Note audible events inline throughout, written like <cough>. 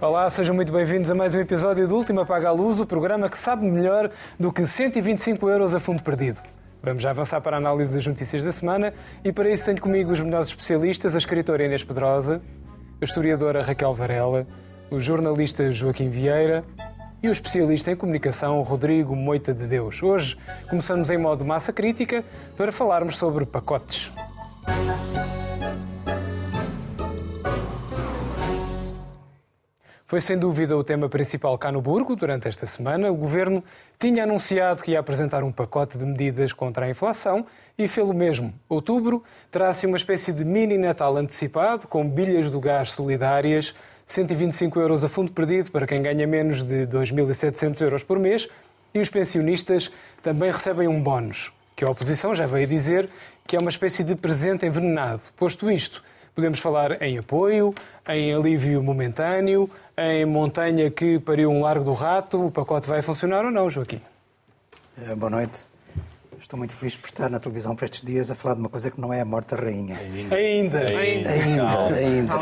Olá, sejam muito bem-vindos a mais um episódio do Última Paga a Luz, o programa que sabe melhor do que 125 euros a fundo perdido. Vamos já avançar para a análise das notícias da semana e para isso tenho comigo os melhores especialistas, a escritora Inês Pedrosa, a historiadora Raquel Varela, o jornalista Joaquim Vieira e o especialista em comunicação Rodrigo Moita de Deus. Hoje começamos em modo massa crítica para falarmos sobre pacotes. Foi sem dúvida o tema principal cá no Burgo durante esta semana. O governo tinha anunciado que ia apresentar um pacote de medidas contra a inflação e fez o mesmo. Outubro terá-se uma espécie de mini Natal antecipado, com bilhas do gás solidárias, 125 euros a fundo perdido para quem ganha menos de 2.700 euros por mês e os pensionistas também recebem um bónus, que a oposição já veio dizer que é uma espécie de presente envenenado. Posto isto, podemos falar em apoio, em alívio momentâneo, em montanha que pariu um largo do rato, o pacote vai funcionar ou não, Joaquim? Eh, boa noite. Estou muito feliz por estar na televisão para estes dias a falar de uma coisa que não é a morte da rainha. Ainda. Ainda. Ainda, ainda. ainda.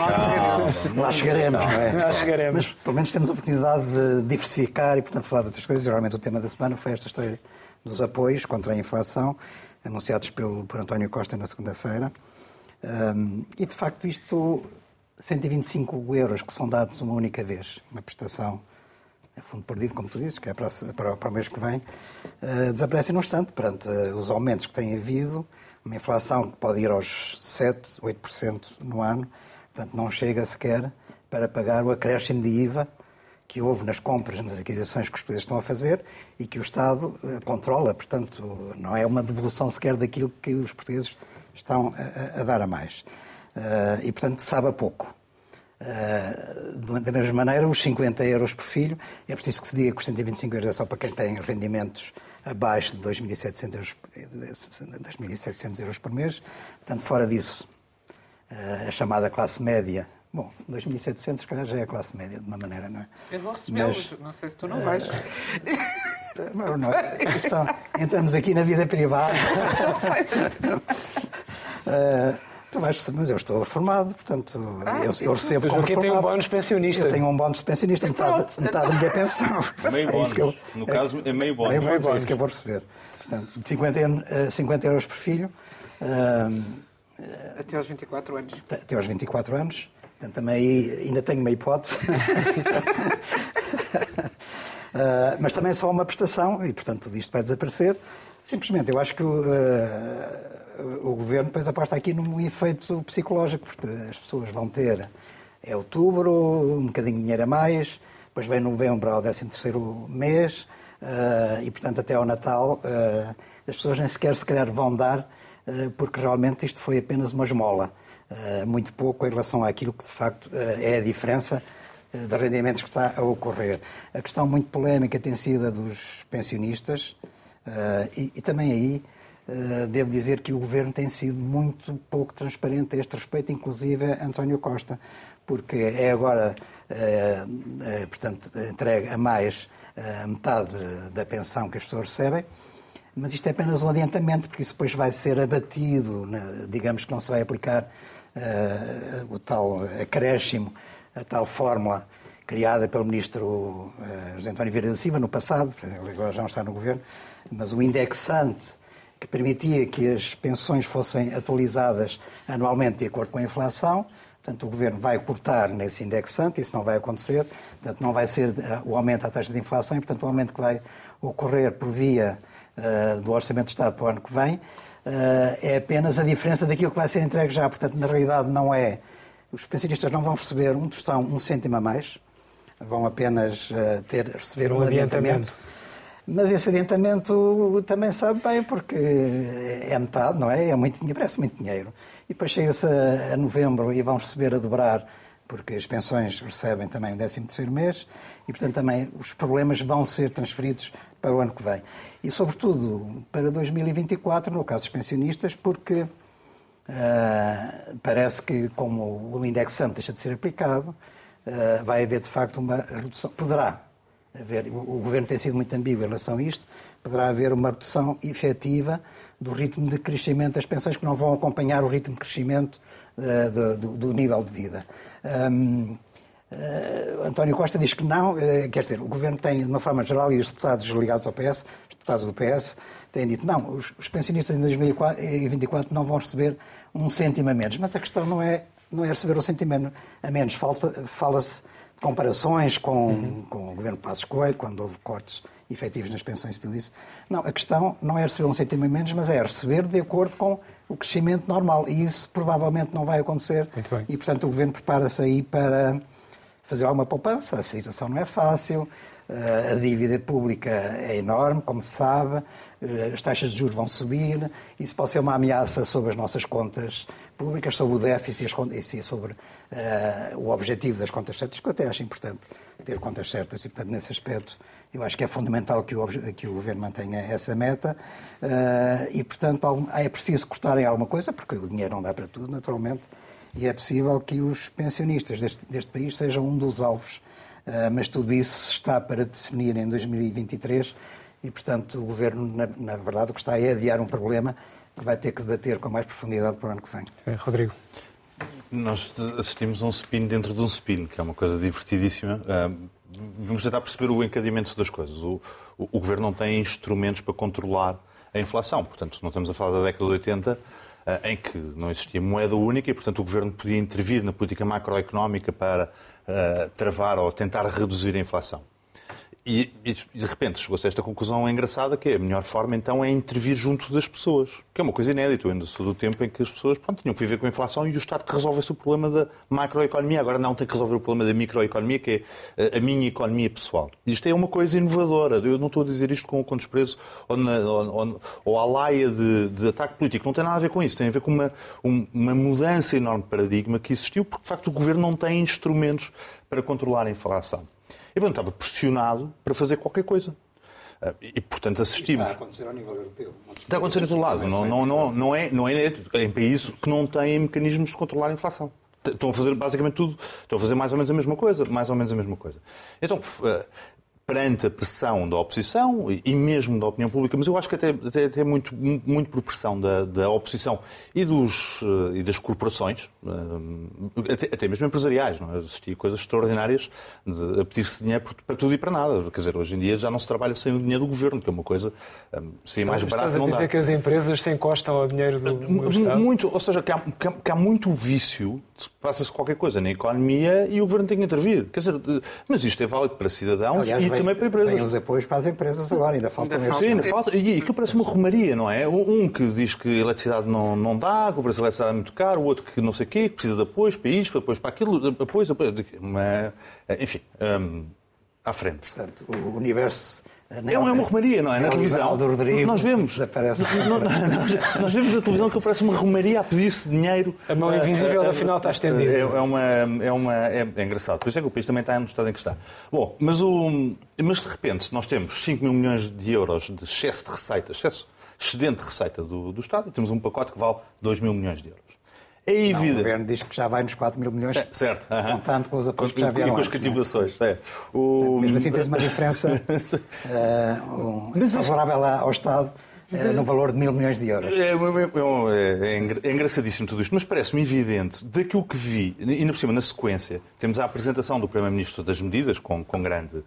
Lá chegaremos, não é? Lá chegaremos. Mas pelo menos temos a oportunidade de diversificar e, portanto, falar de outras coisas. Geralmente o tema da semana foi esta história dos apoios contra a inflação, anunciados pelo, por António Costa na segunda-feira. Um, e, de facto, isto 125 euros que são dados uma única vez, uma prestação a fundo perdido, como tu dizes, que é para, para, para o mês que vem, uh, desaparecem num instante perante uh, os aumentos que têm havido, uma inflação que pode ir aos 7, 8% no ano, portanto não chega sequer para pagar o acréscimo de IVA que houve nas compras, nas aquisições que os países estão a fazer e que o Estado uh, controla, portanto não é uma devolução sequer daquilo que os portugueses estão a, a dar a mais. Uh, e, portanto, sabe a pouco. Uh, da mesma maneira, os 50 euros por filho, é preciso que se diga que os 125 euros é só para quem tem rendimentos abaixo de 2.700 euros, 2.700 euros por mês. Portanto, fora disso, uh, a chamada classe média. Bom, 2.700, se calhar já é a classe média, de uma maneira, não é? Eu vou recebê-los, não sei se tu não vais. <laughs> Não, não, questão, entramos aqui na vida privada. <laughs> uh, Tu vais, mas eu estou reformado, portanto, ah, eu, eu recebo como reformado. tem um bónus pensionista. Eu tenho um bónus pensionista, metade, metade da minha pensão. Meio <laughs> é bónus. Eu, no é, caso, é meio bónus. É, meio bónus, é isso que eu vou receber. Portanto, 50, 50 euros por filho. Uh, até aos 24 anos. Até aos 24 anos. Portanto, também ainda tenho uma hipótese. uh, <laughs> mas também é só uma prestação e, portanto, tudo isto vai desaparecer. Simplesmente, eu acho que uh, o governo depois aposta aqui num efeito psicológico, porque as pessoas vão ter é outubro, um bocadinho de dinheiro a mais, depois vem novembro ao 13 mês, uh, e portanto até ao Natal uh, as pessoas nem sequer se calhar vão dar, porque realmente isto foi apenas uma esmola, muito pouco em relação àquilo que de facto é a diferença de rendimentos que está a ocorrer. A questão muito polémica tem sido a dos pensionistas, e, e também aí eh, devo dizer que o governo tem sido muito pouco transparente a este respeito, inclusive António Costa, porque é agora, eh, eh, portanto, entregue a mais metade da pensão que as pessoas recebem, mas isto é apenas um adiantamento, porque isso depois vai ser abatido, digamos que não se vai aplicar o tal acréscimo, a tal fórmula criada pelo ministro José António Vieira da Silva no passado, agora já não está no governo, mas o indexante que permitia que as pensões fossem atualizadas anualmente de acordo com a inflação. Portanto, o Governo vai cortar nesse indexante, isso não vai acontecer. Portanto, não vai ser eh, o aumento da taxa de inflação e, portanto, o aumento que vai ocorrer por via uh, do Orçamento de Estado para o ano que vem uh, é apenas a diferença daquilo que vai ser entregue já. Portanto, na realidade, não é. Os pensionistas não vão receber um tostão, um cêntimo a mais, vão apenas uh, ter, receber um, um adiantamento. adiantamento mas esse adiantamento também sabe bem, porque é metade, não é? É muito dinheiro, parece muito dinheiro. E depois chega-se a, novembro e vão receber a dobrar, porque as pensões recebem também o 13 terceiro mês, e portanto também os problemas vão ser transferidos para o ano que vem. E sobretudo para 2024, no caso dos pensionistas, porque uh, parece que como o indexante deixa de ser aplicado, uh, vai haver de facto uma redução, poderá haver, o, o Governo tem sido muito ambíguo em relação a isto, poderá haver uma redução efetiva do ritmo de crescimento das pensões que não vão acompanhar o ritmo de crescimento uh, do, do, nível de vida. Um, Uh, António Costa diz que não, uh, quer dizer, o Governo tem, de uma forma geral, e os deputados ligados ao PS, os deputados do PS, têm dito não, os, os pensionistas em 2024 não vão receber um cêntimo a menos. Mas a questão não é, não é receber um cêntimo a menos. Fala-se de comparações com, uhum. com o Governo Passos Coelho, quando houve cortes efetivos nas pensões e tudo isso. Não, a questão não é receber um a menos, mas é receber de acordo com o crescimento normal. E isso provavelmente não vai acontecer. E, portanto, o Governo prepara-se aí para fazer alguma poupança. A situação não é fácil, a dívida pública é enorme, como se sabe, eh, as taxas de juros vão subir, isso pode ser uma ameaça sobre as nossas contas públicas, sobre o déficit e sobre uh, o objetivo das contas certas, que eu até acho importante ter contas certas e, portanto, nesse aspecto, eu acho que é fundamental que o, que o Governo mantenha essa meta. Uh, e, portanto, é preciso cortar em alguma coisa, porque o dinheiro não dá para tudo, naturalmente, e é possível que os pensionistas deste, deste país sejam um dos alvos, mas tudo isso está para definir em 2023 e, portanto, o Governo, na, na, verdade, o que está é adiar um problema que vai ter que debater com mais profundidade para o ano que vem. É, Rodrigo. Nós assistimos a um spin dentro de um spin, que é uma coisa divertidíssima. Uh, vamos tentar perceber o encadeamento das coisas. O, o, o Governo não tem instrumentos para controlar a inflação. Portanto, não estamos a falar da década de 80, eh, em que não existia moeda única e, portanto, o governo podia intervir na política macroeconómica para travar ou tentar reduzir a inflação. E, e, de repente chegou-se a esta conclusão engraçada que é a melhor forma então é intervir junto das pessoas, que é uma coisa inédita. Eu ainda sou do tempo em que as pessoas pronto, tinham que viver com a inflação e o Estado que resolvesse o problema da macroeconomia. Agora não tem que resolver o problema da microeconomia, que é eh, a minha economia pessoal. Isto é uma coisa inovadora. Eu não estou a dizer isto com, com desprezo ou, na, ou, ou à laia de, de, ataque político. Não tem nada a ver com isso. Tem a ver com uma, uma mudança enorme de paradigma que existiu, porque de facto o governo não tem instrumentos para controlar a inflação. E, portanto, estava pressionado para fazer qualquer coisa. Ah, e, portanto, assistimos. Está a acontecer ao nível europeu. Está a acontecer em todo lado. Não, não, não, não, é, não é em países que não têm mecanismos de controlar a inflação. Estão a fazer basicamente tudo, estão a fazer mais ou menos a mesma coisa, mais ou menos a mesma coisa. Então, ah, perante a pressão da oposição e mesmo da opinião pública, mas eu acho que até, até, até muito, muito por pressão da, da oposição e, dos, eh, e das corporações, eh, até, até mesmo empresariais. Não é? Existia coisas extraordinárias de, a pedir-se dinheiro para tudo e para nada. Quer dizer, hoje em dia já não se trabalha sem o dinheiro do governo, que é uma coisa eh, seria mais barata. Estás a dizer que as empresas se encostam ao dinheiro do, do? Muito, ou seja, que há, que há muito vício passa-se qualquer coisa na economia e o governo tem que intervir. Quer dizer, mas isto é válido para cidadãos Aliás, e vem, também para empresas. Tem os apoios para as empresas agora, ainda faltam ainda Sim, falta, e aquilo parece uma romaria, não é? Um que diz que a eletricidade não, não dá, que o preço da eletricidade é muito caro, o outro que não sei o quê, que precisa de apoios para isto, apoios para aquilo, apoios, apoios. Mas, enfim, um, à frente. Portanto, o universo é, é uma romaria, não é? Na televisão. Rodrigo nós vemos. Nós, nós vemos na televisão que parece uma romaria a pedir-se dinheiro. A mão invisível, uh, afinal, está estendida. É, é, uma, é, uma, é, é, engraçado. Por isso é que o país também está no estado em que está. Bom, mas, o, mas de repente nós temos 5 mil milhões de euros de excesso de receita, excesso, excedente de receita do, do Estado, e temos um pacote que vale 2 mil milhões de euros. É evidente. o governo diz que já vai nos 4 mil milhões, é, certo, uh -huh. contando com os apoios que já vieram E com as cativações. É? O... Mesmo assim tens uma diferença uh, <laughs> um, favorável ao Estado uh, no valor de mil milhões de euros. É, é, é, é engraçadíssimo tudo isto, mas parece-me evidente, daquilo que vi, ainda por cima na sequência, temos a apresentação do Primeiro-Ministro das medidas, com, com grande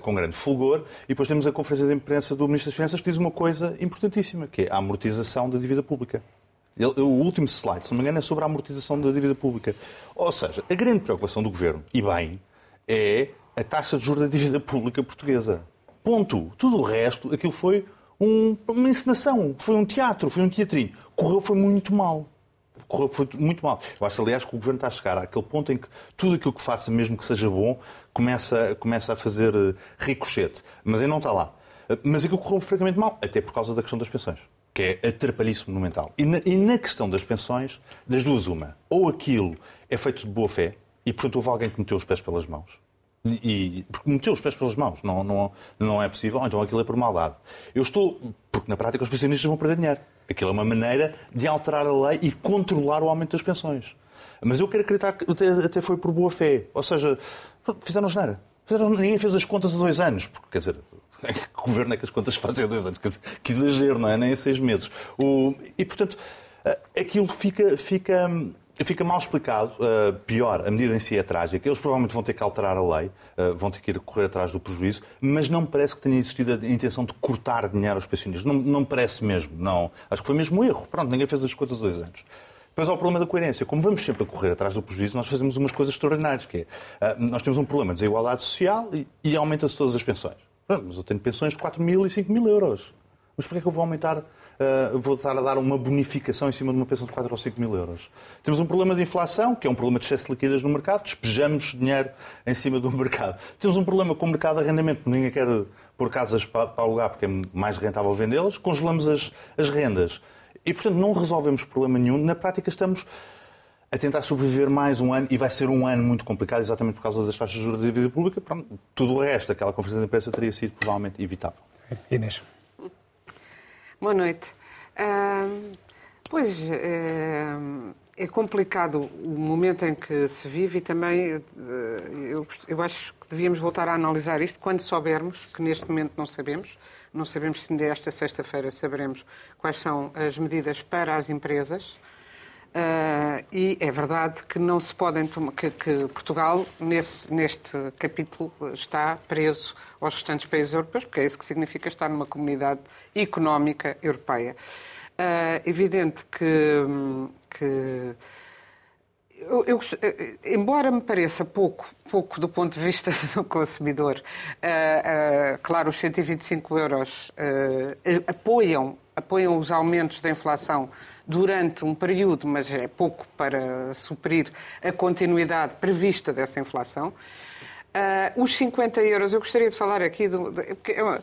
com grande fulgor, e depois temos a conferência de imprensa do Ministro das Finanças que diz uma coisa importantíssima, que é a amortização da dívida pública. O último slide, se não me engano, é sobre a amortização da dívida pública. Ou seja, a grande preocupação do governo, e bem, é a taxa de juros da dívida pública portuguesa. Ponto. Tudo o resto, aquilo foi um, uma encenação, foi um teatro, foi um teatrinho. Correu foi muito mal. Correu foi muito mal. Eu acho, aliás, que o governo está a chegar àquele ponto em que tudo aquilo que faça, mesmo que seja bom, começa, começa a fazer eh, ricochete. Mas ele não está lá. Mas aquilo correu francamente mal, até por causa da questão das pensões que é atrapalhice monumental. E na, e na, questão das pensões, das duas, uma. Ou aquilo é feito de boa fé, e portanto houve alguém que meteu os pés pelas mãos. E, porque meteu os pés pelas mãos, não, não, não é possível, ou então aquilo é por maldade. Eu estou, porque na prática os pensionistas vão perder dinheiro. Aquilo é uma maneira de alterar a lei e controlar o aumento das pensões. Mas eu quero acreditar que até, até foi por boa fé. Ou seja, fizeram geneira. Ninguém fez as contas há dois anos, porque, quer dizer, <laughs> que governo é que as contas fazem há dois anos? Que exagero, não é? Nem há seis meses. O, e, portanto, aquilo fica, fica, fica mal explicado. Uh, pior, a medida em si é trágica. Eles provavelmente vão ter que alterar a lei, uh, vão ter que ir correr atrás do prejuízo, mas não me parece que tenha existido a intenção de cortar dinheiro aos pensionistas. Não, não me parece mesmo, não. Acho que foi mesmo um erro. Pronto, ninguém fez as contas há dois anos. Depois há o problema da coerência. Como vamos sempre a correr atrás do prejuízo, nós fazemos umas coisas extraordinárias, que é, nós temos um problema de desigualdade social e, e aumenta-se todas as pensões. Mas eu tenho pensões de 4 mil e 5 mil euros. Mas porquê é que eu vou aumentar, uh, vou estar a dar uma bonificação em cima de uma pensão de 4 ou 5 mil euros? Temos um problema de inflação, que é um problema de excesso de liquidez no mercado, despejamos dinheiro em cima do <laughs> mercado. Temos um problema com o mercado de arrendamento, ninguém quer pôr casas para, para alugar porque é mais rentável vendê-las, congelamos as, as rendas. E, portanto, não resolvemos problema nenhum. Na prática, estamos a tentar sobreviver mais um ano, e vai ser um ano muito complicado, exatamente por causa das taxas de juros da dívida pública. Pronto, tudo o resto, aquela conferência de imprensa teria sido provavelmente evitável. Inês. Boa noite. Uh, pois, é, é complicado o momento em que se vive e também uh, eu, eu acho que devíamos voltar a analisar isto quando soubermos, que neste momento não sabemos, não sabemos se ainda esta sexta-feira saberemos quais são as medidas para as empresas. Uh, e é verdade que não se podem que, que Portugal nesse, neste capítulo está preso aos restantes países europeus, porque é isso que significa estar numa comunidade económica europeia. Uh, evidente que, que eu, eu, embora me pareça pouco, pouco do ponto de vista <laughs> do consumidor, uh, claro, os 125 euros uh, apoiam, apoiam os aumentos da inflação durante um período, mas é pouco para suprir a continuidade prevista dessa inflação. os 50 euros, eu gostaria de falar aqui do. É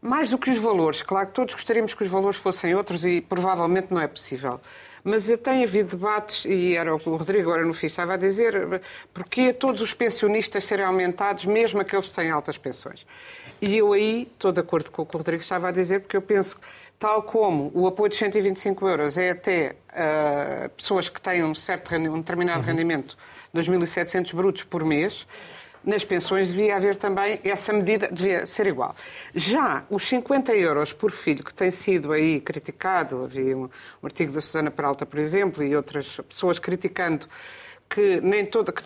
mais do que os valores, claro que todos gostaríamos que os valores fossem outros e provavelmente não é possível. Mas tem havido debates, e era o que o Rodrigo agora no fim estava a dizer, porque todos os pensionistas serem aumentados, mesmo aqueles que têm altas pensões. E eu aí estou de acordo com o que o Rodrigo estava a dizer, porque eu penso que, tal como o apoio de 125 euros é até uh, pessoas que têm um, certo, um determinado uhum. rendimento, 2.700 brutos por mês, nas pensões devia haver também essa medida, devia ser igual. Já os 50 euros por filho, que tem sido aí criticado, havia um, um artigo da Susana Peralta, por exemplo, e outras pessoas criticando que nem toda que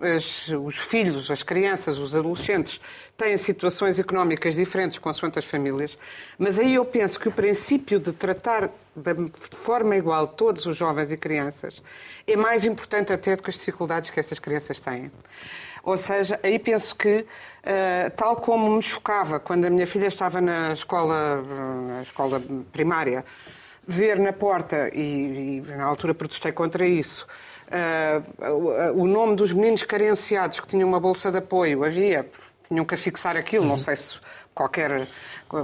as, os filhos, as crianças, os adolescentes têm situações económicas diferentes com as famílias, mas aí eu penso que o princípio de tratar de forma igual todos os jovens e crianças é mais importante até do que as dificuldades que essas crianças têm. Ou seja, aí penso que, uh, tal como me chocava quando a minha filha estava na escola, na escola primária, ver na porta, e, e na altura protestei contra isso, uh, o nome dos meninos carenciados que tinham uma bolsa de apoio, havia, tinham que fixar aquilo, não sei se qualquer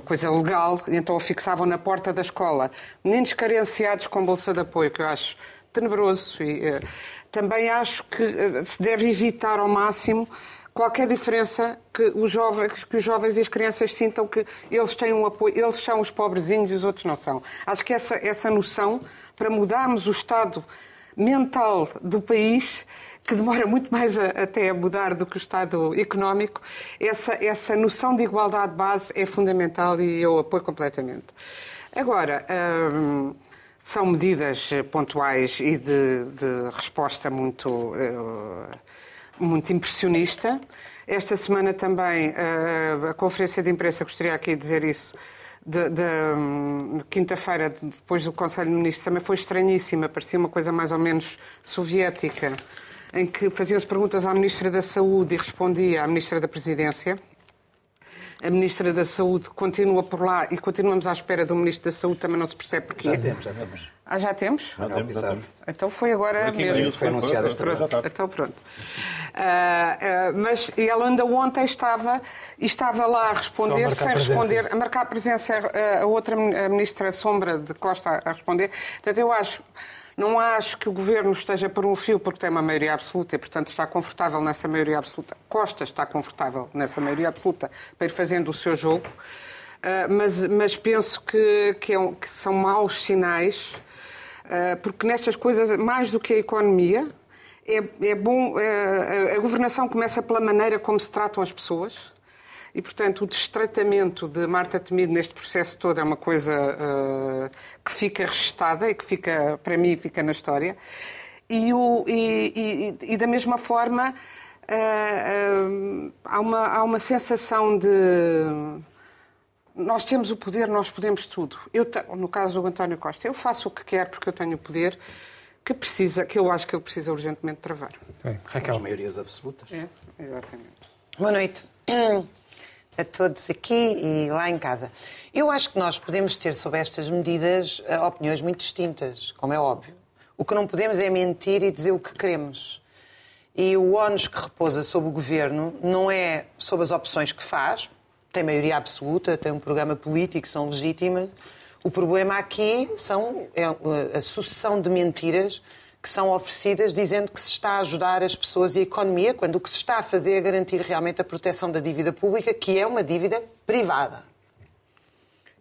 coisa legal, então fixavam na porta da escola. Meninos carenciados com bolsa de apoio, que eu acho tenebroso. E, uh, também acho que eh, se deve evitar ao máximo qualquer diferença que os jovens, que os jovens e as crianças sintam que eles têm um apoio, eles são os pobrezinhos e os outros não são. Acho que essa, essa noção, para mudarmos o estado mental do país, que demora muito mais a, até a mudar do que o estado económico, essa, essa noção de igualdade de base é fundamental e eu apoio completamente. Agora, hum, são medidas pontuais e de, de resposta muito, eh, muito impressionista. Esta semana também eh, a conferência de imprensa, gostaria aqui de dizer isso, de, de, de quinta-feira, depois do Conselho de Ministros, também foi estranhíssima, parecia uma coisa mais ou menos soviética, em que faziam-se perguntas à Ministra da Saúde e respondia à Ministra da Presidência a Ministra da Saúde continua por lá e continuamos à espera do Ministro da Saúde, também não se percebe porquê. Já temos, já temos. Ah, já temos? Já temos, já temos. Então foi agora Aqui mesmo. Foi anunciado esta tarde. Então pronto. Uh, uh, mas ela ainda ontem estava, estava lá a responder, sem responder, a marcar a presença a, a outra a Ministra Sombra de Costa a responder. Portanto, eu acho não acho que o governo esteja por um fio porque tem uma maioria absoluta e, portanto, está confortável nessa maioria absoluta. Costa está confortável nessa maioria absoluta para ir fazendo o seu jogo, uh, mas, mas, penso que, que, é um, que, são maus sinais, uh, porque nestas coisas, mais do que a economia, é, é bom. É, a governação começa pela maneira como se tratam as pessoas. E, portanto, o destratamento de Marta Temido neste processo todo é uma coisa uh, que fica registada e que fica, para mim, fica na história. E, o, e, e, e da mesma forma, uh, uh, há, uma, há uma sensação de nós temos o poder, nós podemos tudo. Eu, no caso do António Costa, eu faço o que quero porque eu tenho o poder que precisa, que eu acho que ele precisa urgentemente travar. Bem, Raquel. As maiorias absolutas. É, exatamente. Boa noite a todos aqui e lá em casa. Eu acho que nós podemos ter sobre estas medidas eh, opiniões muito distintas, como é óbvio. O que não podemos é mentir e dizer o que queremos. E o ónus que repousa sobre o governo não é sobre as opções que faz, tem maioria absoluta, tem um programa político, são legítimas. O problema aqui são é, a sucessão de mentiras que são oferecidas dizendo que se está a ajudar as pessoas e a economia, quando o que se está a fazer é garantir realmente a proteção da dívida pública, que é uma dívida privada.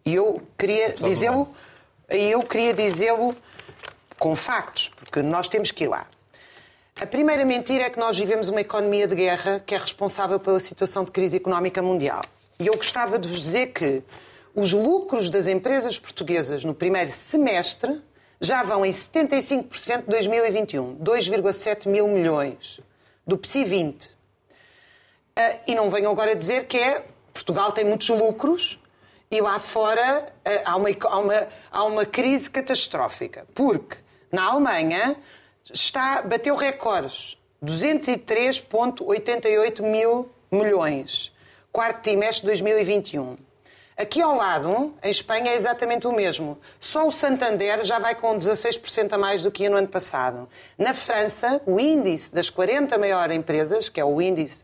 E eu queria dizê-lo, eu queria dizê-lo com factos, porque nós temos que ir lá. A primeira mentira é que nós vivemos uma economia de guerra que é responsável pela situação de crise económica mundial. E eu gostava de vos dizer que os lucros das empresas portuguesas no primeiro semestre já vão em 75% de 2021, 2,7 mil milhões do PSI 20. Uh, e não venham agora dizer que é Portugal tem muitos lucros e lá fora uh, há, uma, há, uma, há uma crise catastrófica. Porque na Alemanha está, bateu recordes, 203,88 mil milhões, quarto trimestre de 2021. Aqui ao lado, em Espanha, é exatamente o mesmo. Só o Santander já vai com 16% a mais do que no ano passado. Na França, o índice das 40 maiores empresas, que é o índice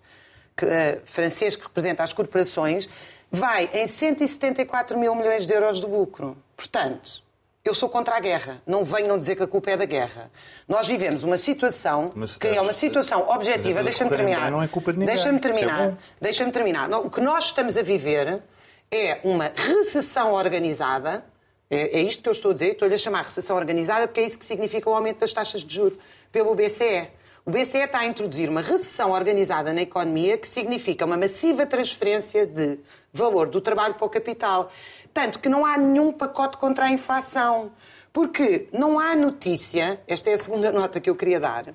que, uh, francês que representa as corporações, vai em 174 mil milhões de euros de lucro. Portanto, eu sou contra a guerra. Não venham dizer que a culpa é da guerra. Nós vivemos uma situação mas, que é uma situação objetiva. Deixa-me terminar. Não é culpa de ninguém. Deixa-me terminar. É Deixa-me terminar. O que nós estamos a viver é uma recessão organizada. É, é isto que eu estou a dizer, estou-lhe a chamar recessão organizada porque é isso que significa o aumento das taxas de juros pelo BCE. O BCE está a introduzir uma recessão organizada na economia que significa uma massiva transferência de valor do trabalho para o capital. Tanto que não há nenhum pacote contra a inflação. Porque não há notícia, esta é a segunda nota que eu queria dar,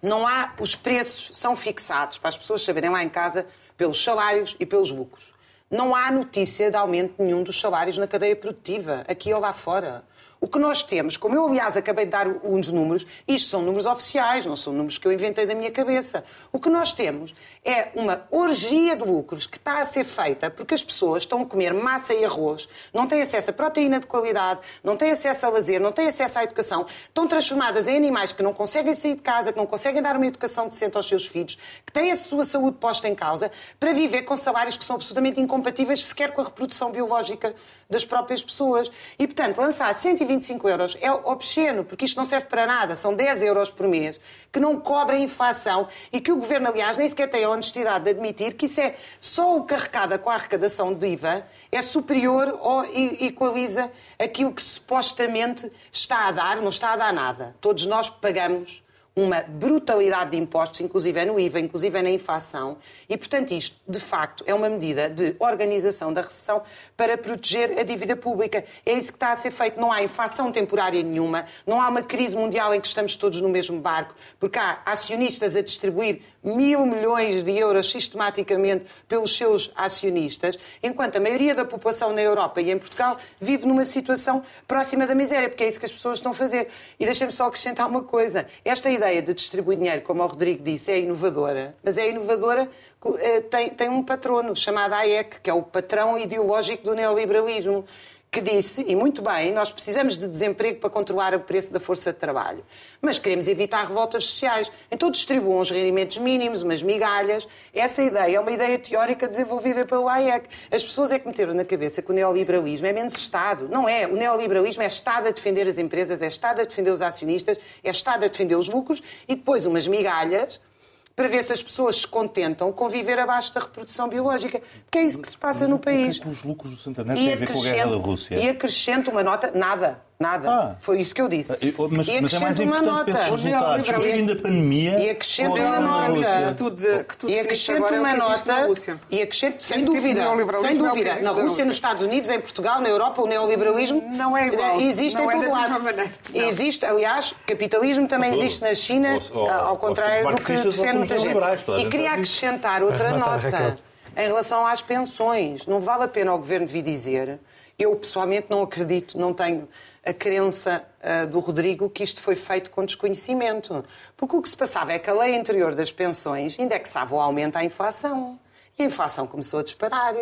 não há, os preços são fixados para as pessoas saberem lá em casa pelos salários e pelos lucros. Não há notícia de aumento nenhum dos salários na cadeia produtiva, aqui ou lá fora. O que nós temos, como eu aliás acabei de dar uns números, isto são números oficiais, não são números que eu inventei da minha cabeça. O que nós temos é uma orgia de lucros que está a ser feita porque as pessoas estão a comer massa e arroz, não têm acesso a proteína de qualidade, não têm acesso a lazer, não têm acesso à educação, estão transformadas em animais que não conseguem sair de casa, que não conseguem dar uma educação decente aos seus filhos, que têm a sua saúde posta em causa, para viver com salários que são absolutamente incompatíveis sequer com a reprodução biológica das próprias pessoas. E, portanto, lançar 125 euros é obsceno, porque isto não serve para nada. São 10 euros por mês que não cobrem inflação e que o Governo, aliás, nem sequer tem a honestidade de admitir que isso é só o carregada com a arrecadação de IVA é superior ou equaliza aquilo que supostamente está a dar, não está a dar nada. Todos nós pagamos uma brutalidade de impostos, inclusive no IVA, inclusive na inflação, e, portanto, isto, de facto, é uma medida de organização da recessão para proteger a dívida pública. É isso que está a ser feito. Não há inflação temporária nenhuma, não há uma crise mundial em que estamos todos no mesmo barco, porque há acionistas a distribuir mil milhões de euros sistematicamente pelos seus acionistas, enquanto a maioria da população na Europa e em Portugal vive numa situação próxima da miséria, porque é isso que as pessoas estão a fazer. E deixem-me só acrescentar uma coisa. Esta de distribuir dinheiro, como o Rodrigo disse, é inovadora, mas é inovadora eh, tem, tem um patrono chamado AEC, que é o patrão ideológico do neoliberalismo que disse, e muito bem, nós precisamos de desemprego para controlar o preço da força de trabalho, mas queremos evitar revoltas sociais. Então distribuam os rendimentos mínimos, umas migalhas. Essa ideia é uma ideia teórica desenvolvida pelo AEC. As pessoas é que meteram na cabeça que o neoliberalismo é menos Estado. Não é. O neoliberalismo é Estado a defender as empresas, é Estado a defender os acionistas, é Estado a defender os lucros e depois umas migalhas para ver se as pessoas se contentam com viver abaixo da reprodução biológica. Porque é isso que se passa no país. É que os lucros do Santander têm a ver com a guerra da Rússia? E acrescento uma nota, nada. Nada. Ah. Foi isso que eu disse. Eu- Mas, e mas é mais acrescento uma importante para nota. esses resultados. O fim da pandemia. E acrescento uma nota. Rússia. Que tu, de- que tu E acrescento é uma nota, e acrescento, sem dúvida, sem é dúvida, na Rússia, nos Estados Unidos, em Portugal, na Europa, o neoliberalismo Não é igual. existe Não em é todo lado. Existe, aliás, capitalismo também Todo. existe na China, Ou- ou- ao contrário do que defende muita gente. E queria acrescentar outra nota em relação às pensões. Não vale a pena o Governo vir dizer, eu pessoalmente não acredito, não tenho a crença ah, do Rodrigo que isto foi feito com desconhecimento. Porque o que se passava é que a lei anterior das pensões indexava o aumento à inflação. E a inflação começou a disparar.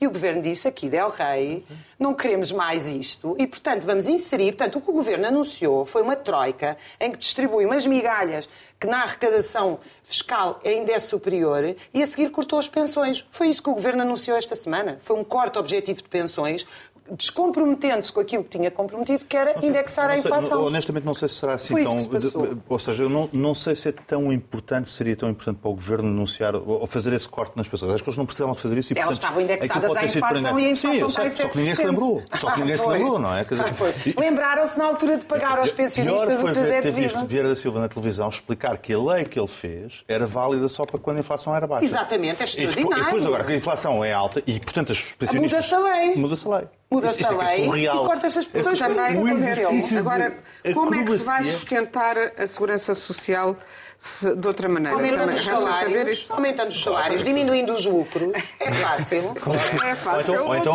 E o Governo disse aqui, Del Rey, não queremos mais isto. E, portanto, vamos inserir. Portanto, o que o Governo anunciou foi uma troika em que distribui umas migalhas que na arrecadação fiscal ainda é superior e a seguir cortou as pensões. Foi isso que o Governo anunciou esta semana. Foi um corte objetivo de pensões, descomprometendo-se com aquilo que tinha comprometido, que era indexar a inflação. honestamente, não sei se será assim Foi tão. se. Ou seja, eu não, não sei se é tão importante, seria tão importante para o governo anunciar ou fazer esse corte nas pessoas. Acho que eles não precisavam fazer isso. E, Elas portanto, estavam indexadas à inflação e a inflação Sim, eu está em sei, só que ninguém se 7%. lembrou. Só que ninguém se <laughs> lembrou, não é? Dizer, Lembraram-se na altura de pagar aos pensionistas o que lhes é visto. Vieira da Silva na televisão explicar que a lei que ele fez era válida só para quando a inflação era baixa. Exatamente, é extraordinário. e depois agora que a inflação é alta e, portanto, os pensionistas... Muda-se a lei. Muda-se a lei. Muda-se a isso é lei surreal. e corta-se as pessoas também. de Agora, como é que se vai sustentar a segurança social se- de outra maneira? Aumentando os salários, aumentando os salários, diminuindo os lucros. É fácil. <laughs> É Ou fácil. então, ou então,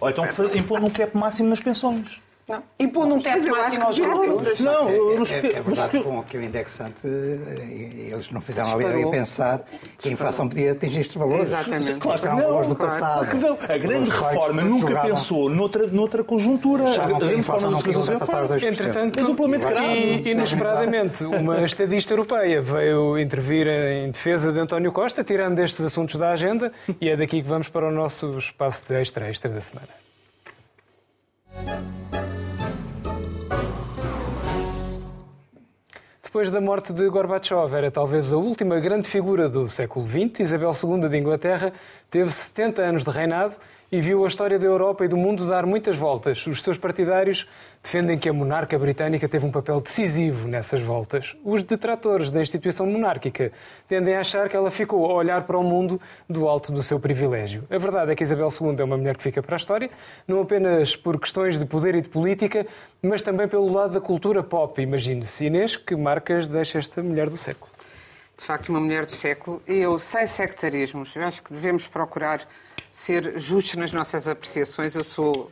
ou então impondo um cap máximo nas pensões. Não. Um teto acho máximo aos que devia lucros. Não, não É, sei. é verdade que com aquele indexante eh, eles não fizeram ali, ali pensar que a inflação podia atingir estes valores. Exatamente. Claro que Claro eram que valores do claro. passado. Não. A grande reforma nunca julgavam- pensou noutra, noutra conjuntura. Achavam a que a grande inflação reforma não podia ultrapassar os 2%. Entretanto, É duplamente grave. e inesperadamente, uma estadista europeia veio intervir em defesa de António Costa, tirando estes assuntos da agenda, e é daqui que vamos para o nosso espaço de extra-extra da semana. Depois da morte de Gorbachev, era talvez a última grande figura do século XX. Isabel II de Inglaterra teve 70 anos de reinado e viu a história da Europa e do mundo dar muitas voltas. Os seus partidários defendem que a monarca britânica teve um papel decisivo nessas voltas. Os detratores da instituição monárquica tendem a achar que ela ficou a olhar para o mundo do alto do seu privilégio. A verdade é que Isabel II é uma mulher que fica para a história, não apenas por questões de poder e de política, mas também pelo lado da cultura pop. Imagine-se, Inês, que marcas deixa esta mulher do século. de facto, uma mulher do século. Eu, sem sectarismos, eu acho que devemos procurar ser justos nas nossas apreciações. Eu sou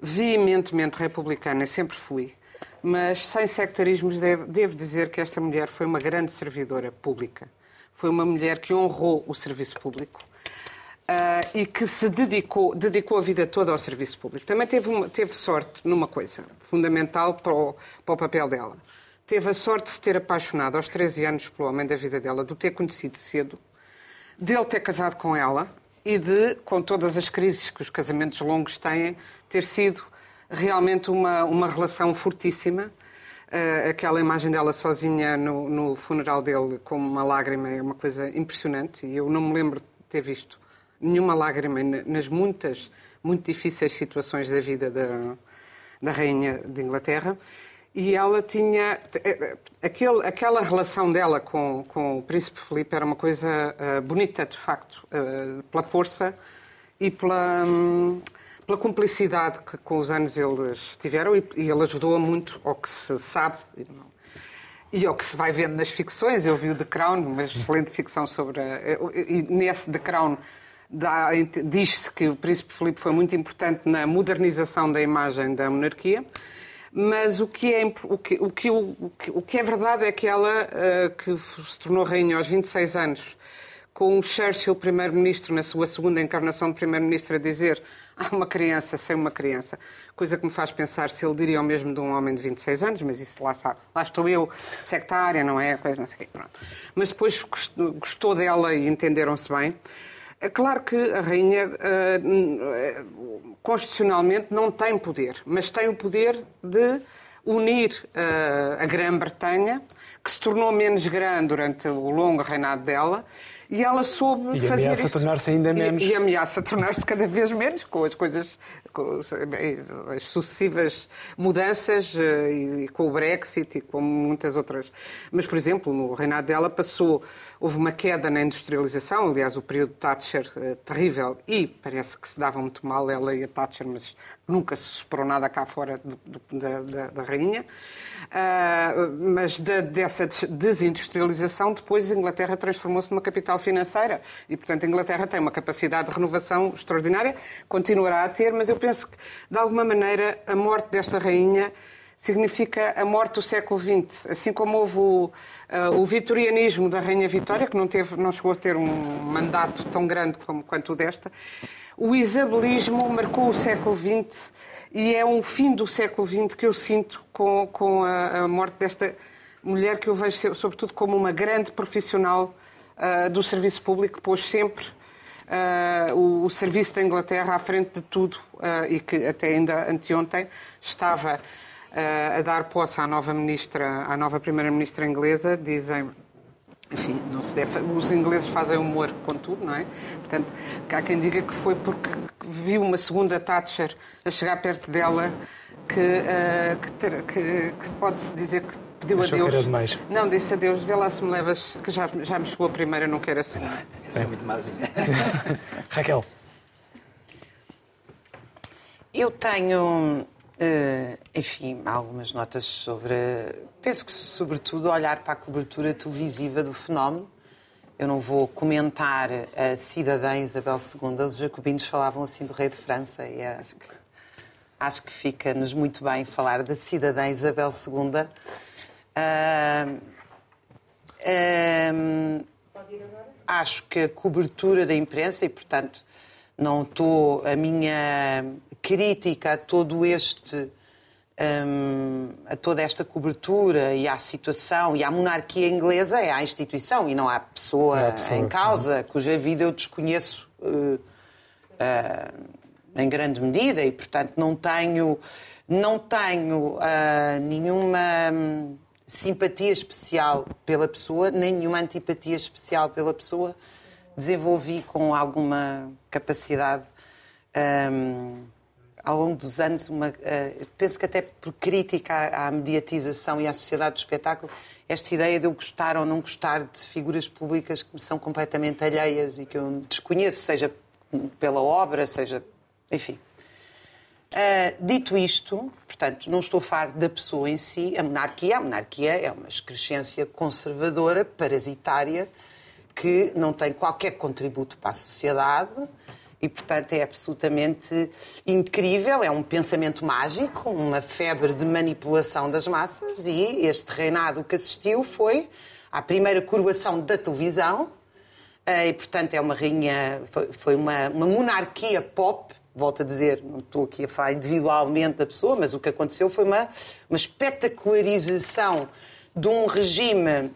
veementemente republicana, sempre fui. Mas, sem sectarismos, devo, dizer que esta mulher foi uma grande servidora pública. Foi uma mulher que honrou o serviço público. ah, e que se dedicou, dedicou a vida toda ao serviço público. Também teve, uma- teve sorte numa coisa fundamental para o, para o papel dela. Teve a sorte de se ter apaixonado aos 13 anos pelo homem da vida dela, de o ter conhecido cedo, dele ter casado com ela e de, com todas as crises que os casamentos longos têm, ter sido realmente uma, uma relação fortíssima. Ah, aquela imagem dela sozinha no, no funeral dele com uma lágrima é uma coisa impressionante e eu não me lembro de ter visto nenhuma lágrima na- nas muitas, muito difíceis situações da vida da, da Rainha de Inglaterra. E ela tinha. eh, Aquele, aquela relação dela com, com o Príncipe Filipe era uma coisa ah, bonita, de facto, ah, pela força e pela, hum, pela cumplicidade que com os anos eles tiveram. E, e ele ajudou muito ao que se sabe. e ao que se vai vendo nas ficções, eu vi o The Crown, uma excelente ficção sobre. A, e nesse The Crown diz-se que o Príncipe Filipe foi muito importante na modernização da imagem da monarquia. Mas o que é, o que, o que, o que, é verdade é que ela, eh, que se tornou rainha aos 26 anos, com o Churchill, primeiro-ministro, na sua segunda encarnação de primeiro-ministro, a dizer há uma criança sem uma criança, coisa que me faz pensar se ele diria o mesmo de um homem de 26 anos, mas isso lá sabe. Lá estou eu, sectária, não é? Coisa não sei o quê. Pronto. Mas depois gost- gostou dela e entenderam-se bem. É claro que a rainha eh, eh, constitucionalmente não tem poder, mas tem o poder de unir eh, a Grã-Bretanha, que se tornou menos grande durante o longo reinado dela, E ela soube e fazer ameaça isso. tornar-se ainda menos. E, e ameaça tornar-se cada vez menos com as coisas, com as sucessivas mudanças eh, e com o Brexit e com muitas outras. Mas, por exemplo, no reinado dela passou, houve uma queda na industrialização, aliás, o período de Thatcher eh, terrível e parece que se dava muito mal ela e a Thatcher, mas nunca se superou nada cá fora do, do, da, da, da, rainha. Uh, mas da, dessa desindustrialização, depois a Inglaterra transformou-se numa capital financeira e, portanto, a Inglaterra tem uma capacidade de renovação extraordinária, continuará a ter, mas eu penso que, de alguma maneira, a morte desta rainha significa a morte do século XX. Assim como houve o, uh, o vitorianismo da Rainha Vitória, que não, teve, não chegou a ter um mandato tão grande como, quanto o desta, o isabelismo marcou o século XX e é um fim do século XX que eu sinto com, com a, a, morte desta mulher que eu vejo, sobretudo, como uma grande profissional uh, do serviço público, pôs sempre uh, o, o, serviço da Inglaterra à frente de tudo uh, e que até ainda anteontem estava a dar posse à nova ministra, à nova primeira-ministra inglesa, dizem enfim, não se deve, os ingleses fazem humor com tudo, não é? Portanto, há quem diga que foi porque viu uma segunda Thatcher a chegar perto dela que, uh, que, ter, que, que pode-se dizer que pediu Achou adeus. Que era demais. Não, disse adeus, vê lá se me levas, que já, já me chegou a primeira, não quero a segunda. Isso é muito mazinha. <laughs> Raquel. Eu tenho Uh, enfim, algumas notas sobre. Penso que, sobretudo, olhar para a cobertura televisiva do fenómeno. Eu não vou comentar a cidadã Isabel II. Os jacobinos falavam assim do rei de França e acho que, acho que fica-nos muito bem falar da cidadã Isabel II. Uh, uh, acho que a cobertura da imprensa, e portanto não estou. A minha crítica a todo este. Um, a toda esta cobertura e à situação e à monarquia inglesa é à instituição e não à pessoa, é pessoa em causa, cuja vida eu desconheço uh, uh, em grande medida e, portanto, não tenho, não tenho uh, nenhuma um, simpatia especial pela pessoa, nem nenhuma antipatia especial pela pessoa. Desenvolvi com alguma capacidade. Um, ao longo dos anos, uma, uh, penso que até por crítica à, à, mediatização e à sociedade do espetáculo, esta ideia de eu gostar ou não gostar de figuras públicas que me são completamente alheias e que eu desconheço, seja pela obra, seja. enfim. Uh, dito isto, portanto, não estou a falar da pessoa em si, a monarquia, a monarquia é uma excrescência conservadora, parasitária, que não tem qualquer contributo para a sociedade e, portanto, é absolutamente incrível. É um pensamento mágico, uma febre de manipulação das massas. E este reinado que assistiu foi à primeira coroação da televisão. Eh, e, portanto, é uma rainha, foi uma, uma monarquia pop. Volto a dizer, não estou aqui a falar individualmente da pessoa, mas o que aconteceu foi uma, uma espetacularização de um regime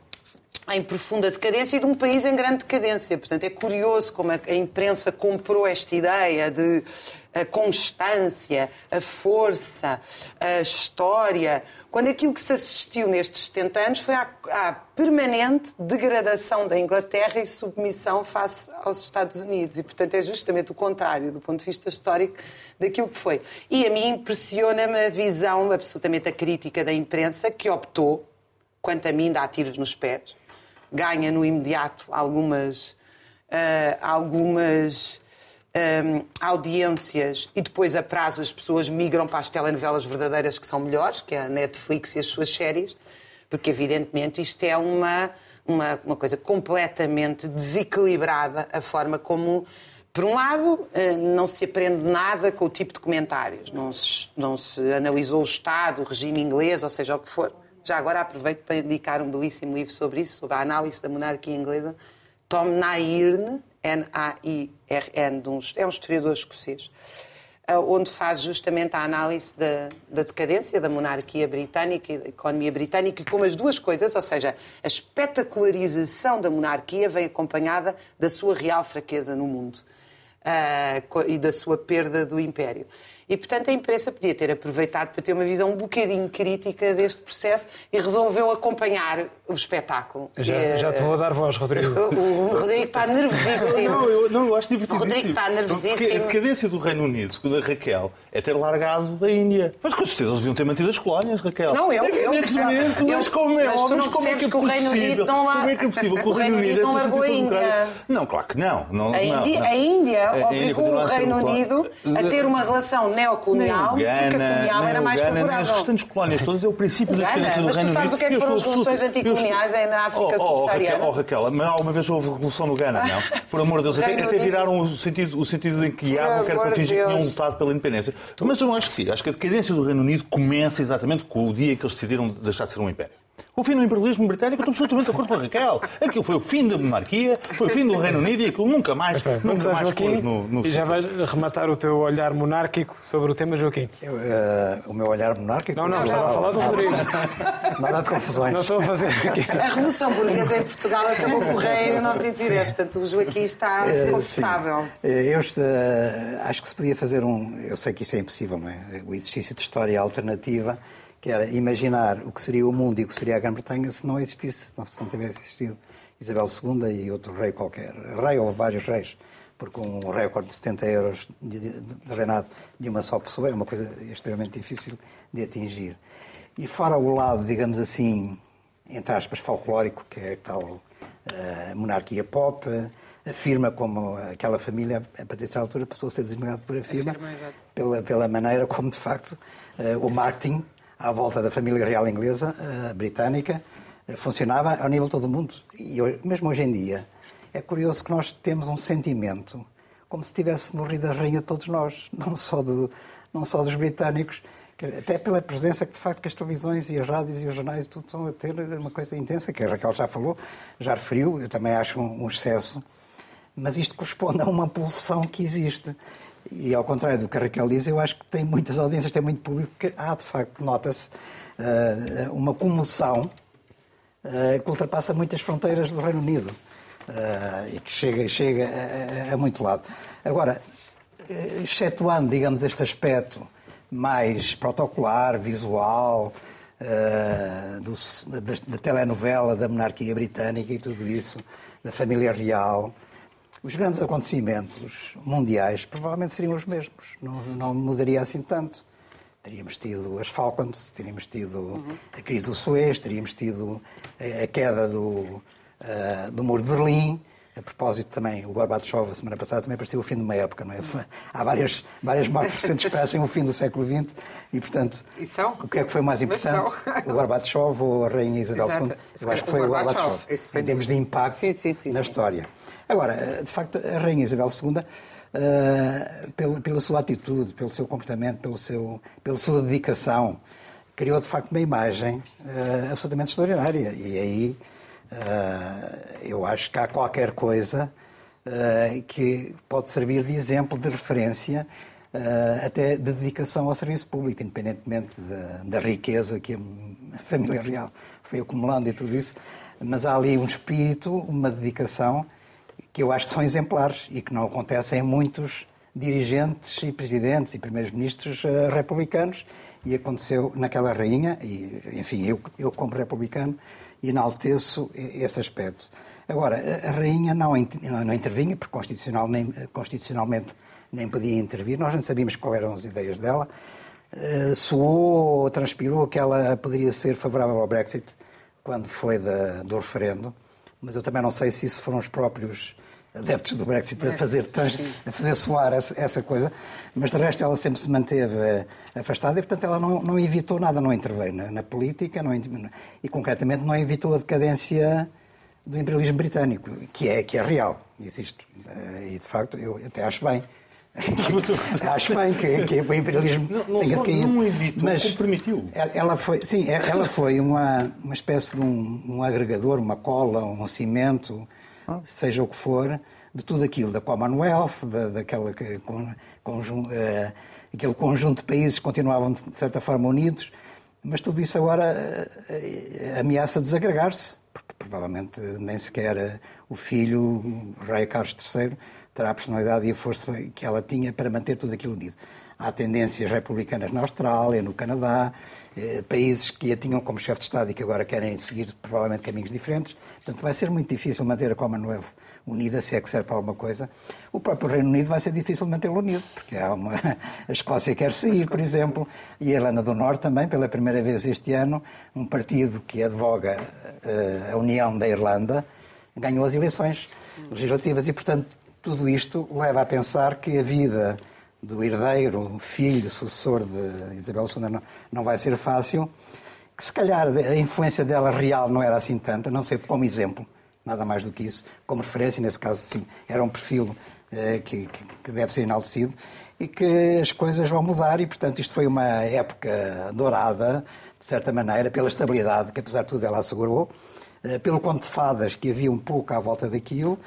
em profunda decadência e de um país em grande decadência. Portanto, é curioso como a, imprensa comprou esta ideia de a constância, a força, a história, quando aquilo que se assistiu nestes 70 anos foi à, permanente degradação da Inglaterra e submissão face aos Estados Unidos. E, portanto, é justamente o contrário, do ponto de vista histórico, daquilo que foi. E a mim impressiona-me a visão absolutamente acrítica da imprensa que optou, quanto a mim, dá tiros nos pés, ganha no imediato algumas, uh, algumas um, eh, audiências e depois a prazo as pessoas migram para as telenovelas verdadeiras que são melhores, que é a Netflix e as suas séries, porque evidentemente isto é uma, uma, uma coisa completamente desequilibrada, a forma como por um lado, eh, não se aprende nada com o tipo de comentários. Não se, não se analisou o Estado, o regime inglês, ou seja, o que for. Já agora aproveito para indicar um belíssimo livro sobre isso, sobre a análise da monarquia inglesa. Tom Nairn, N-A-I-R-N, é um historiador escocês, eh, onde faz justamente a análise da, da, decadência da monarquia britânica e da economia britânica e como as duas coisas, ou seja, a espetacularização da monarquia vem acompanhada da sua real fraqueza no mundo uh, e da sua perda do império. E, portanto, a imprensa podia ter aproveitado para ter uma visão um bocadinho crítica deste processo e resolveu acompanhar o espetáculo. Já, E, já te vou dar voz, Rodrigo. <laughs> O, o Rodrigo está nervosíssimo. Não, eu, não, eu acho divertidíssimo. O Rodrigo está nervosíssimo. Porque a decadência do Reino Unido, segundo a Raquel, é ter largado a Índia. Mas com certeza eles deviam ter mantido as colónias, Raquel. Não, eu- Evidentemente, eu- mas como é óbvio, não mas como é que é possível? Não Como é que é possível que o Reino Unido, não largou a Índia. Não, claro que não. não, A não, Índia, não. a Índia A Índia obrigou o Reino um. Unido a ter uma relação neocolonial, porque a colonial era mais as favorável. restantes colónias todas é o princípio da decadência do mas tu Reino sabes Unido. o que é que foram as revoluções anticoloniais aí na África Oh, oh, oh, subsaariana? Oh, Raquel, mas alguma vez houve revolução no Ghana, não? <laughs> Por amor de Deus, até, Reino Unido. viraram o sentido, o sentido em que guiavam, que era para fingir que tinham lutado pela independência. Mas eu não acho que sim. Acho que a decadência do Reino Unido começa exatamente com o dia em que eles decidiram deixar de ser um império. O fim do imperialismo britânico, eu estou absolutamente de acordo com a Raquel. Aquilo foi o fim da monarquia, foi o fim do Reino Unido e aquilo nunca mais, Vamos nunca mais Joaquim pôs no, no e já vais rematar o teu olhar monárquico sobre o tema, Joaquim. Eu, eh, o meu olhar monárquico. Não, não, estava a falar do Rodrigo. Nada de confusões. Não estou a fazer aqui. A Revolução Burguesa em Portugal acabou por rei em 1910, portanto o Joaquim está Eh, confortável. sim. Eh, Eu eh, acho que se podia fazer um. Eu sei que isso é impossível, não é? O exercício de história alternativa, que era imaginar o que seria o mundo e o que seria a Grã-Bretanha se não existisse, se não tivesse existido Isabel II e outro rei qualquer. Rei ou vários reis, porque um recorde de 70 euros de, de, de reinado de uma só pessoa é uma coisa extremamente difícil de atingir. E fora o lado, digamos assim, entre aspas, folclórico, que é a tal eh, monarquia pop, afirma como aquela família, a partir dessa altura, passou a ser designado por afirma, exato. pela, pela maneira como, de facto, eh, o marketing à volta da família real inglesa, eh, britânica, eh, funcionava ao nível de todo o mundo. E hoje- mesmo hoje em dia, é curioso que nós temos um sentimento como se tivesse morrido a rainha de todos nós, <laughs> não só, do, não só dos britânicos, até pela presença que, de facto, que as televisões e as rádios e os jornais tudo estão a ter uma coisa intensa, que a Raquel já falou, já referiu, eu também acho um, um excesso, mas isto corresponde a uma pulsão que existe. E ao contrário do que a Raquel diz, eu acho que tem muitas audiências, tem muito público, que há, de facto, nota-se eh, uma comoção eh, que ultrapassa muitas fronteiras do Reino Unido eh, e que chega, chega a, a- muito lado. Agora, excetuando, digamos, este aspecto mais protocolar, visual, do- da, da telenovela da monarquia britânica e tudo isso, da família real, os grandes acontecimentos mundiais provavelmente seriam os mesmos, não, não mudaria assim tanto. Teríamos tido as Falklands, teríamos tido a crise do Suez, teríamos tido a, a queda do, ah, do Muro de Berlim. A propósito também, o Gorbachev, a semana passada, também parecia o fim de uma época, não é? <laughs> Há várias, várias mortes recentes que parecem o fim do século XX e, portanto, E o que é que foi mais importante? <laughs> O Gorbachev ou a Rainha Isabel Exato. II? Eu acho que foi o Gorbachev, Gorbachev, em termos de impacto Sim, sim, sim, na história. Agora, de facto, a Rainha Isabel II, eh, pela, pela sua atitude, pelo seu comportamento, pelo seu, pela sua dedicação, criou de facto uma imagem eh, absolutamente extraordinária. E aí eh, eu acho que há qualquer coisa eh, que pode servir de exemplo, de referência, eh, até de dedicação ao serviço público, independentemente da, riqueza que a <laughs> família real foi acumulando e tudo isso. Mas há ali um espírito, uma dedicação que eu acho que são exemplares e que não acontecem em muitos dirigentes e presidentes e primeiros-ministros republicanos e aconteceu naquela rainha e, enfim, eu, eu como republicano enalteço esse aspecto. Agora, a- rainha não, não, intervinha, porque constitucional nem, constitucionalmente nem podia intervir, nós não sabíamos quais eram as ideias dela. Eh, soou, transpirou que ela poderia ser favorável ao Brexit quando foi da- do referendo, mas eu também não sei se isso foram os próprios adeptos do Brexit a fazer, trans- a fazer soar essa, essa coisa, mas de resto ela sempre se manteve eh, afastada e, portanto, ela não, não evitou nada, não interveio na, na política não, e, concretamente, não evitou a decadência do imperialismo britânico, que é, que é real, existe. Eh, E, de facto, eu até acho bem. <laughs> acho bem que, que o imperialismo Não- não tenha só decaído. não evitou, como permitiu. Ela- Ela foi, sim, ela foi uma, uma espécie de um, um agregador, uma cola, um cimento, seja o que for, de tudo aquilo, da Commonwealth, da, daquela que- con- conjun- eh, aquele conjunto de países que continuavam, de certa forma, unidos, mas tudo isso agora eh, ameaça desagregar-se, porque provavelmente nem sequer eh, o filho, o rei Carlos III, terá a personalidade e a força que ela tinha para manter tudo aquilo unido. há tendências republicanas na Austrália, no Canadá, eh, países que a tinham como chefe de Estado e que agora querem seguir provavelmente caminhos diferentes. Portanto, vai ser muito difícil manter a Commonwealth unida, se é que serve para alguma coisa. O próprio Reino Unido vai ser difícil mantê-lo unido, porque há uma... <laughs> a Escócia quer sair, por exemplo, e a Irlanda do Norte também, pela primeira vez este ano, um partido que advoga uh, a união da Irlanda ganhou as eleições legislativas e, portanto, tudo isto leva a pensar que a vida do herdeiro, filho, sucessor de Isabel II não, vai ser fácil, que se calhar a influência dela real não era assim tanta, não sei como exemplo, nada mais do que isso, como referência, nesse caso, sim, era um perfil eh, que, que, deve ser enaltecido e que as coisas vão mudar e, portanto, isto foi uma época dourada, de certa maneira, pela estabilidade que, apesar de tudo, ela assegurou, eh, pelo conto de fadas que havia um pouco à volta daquilo,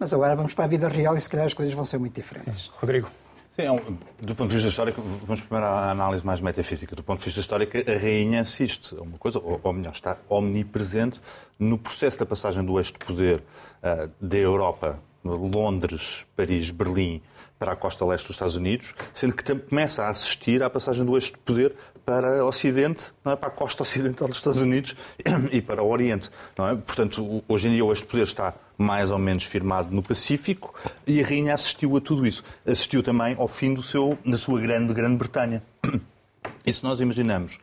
mas agora vamos para a vida real e, se calhar, as coisas vão ser muito diferentes. Rodrigo. Sim, é um, do ponto de vista histórico, vamos primeiro à análise mais metafísica. Do ponto de vista histórico, a rainha assiste a uma coisa, ou, ou melhor, está omnipresente no processo da passagem do eixo de poder uh, da Europa, Londres, Paris, Berlim, para a costa leste dos Estados Unidos, sendo que começa a assistir à passagem do eixo de poder para o Ocidente, é? para a costa ocidental dos Estados Unidos <coughs> e para o Oriente. É? Portanto, hoje em dia o eixo de poder está mais ou menos firmado no Pacífico e a rainha assistiu a tudo isso. Assistiu também ao fim do seu, da sua grande Grã-Bretanha. <coughs> E se nós imaginamos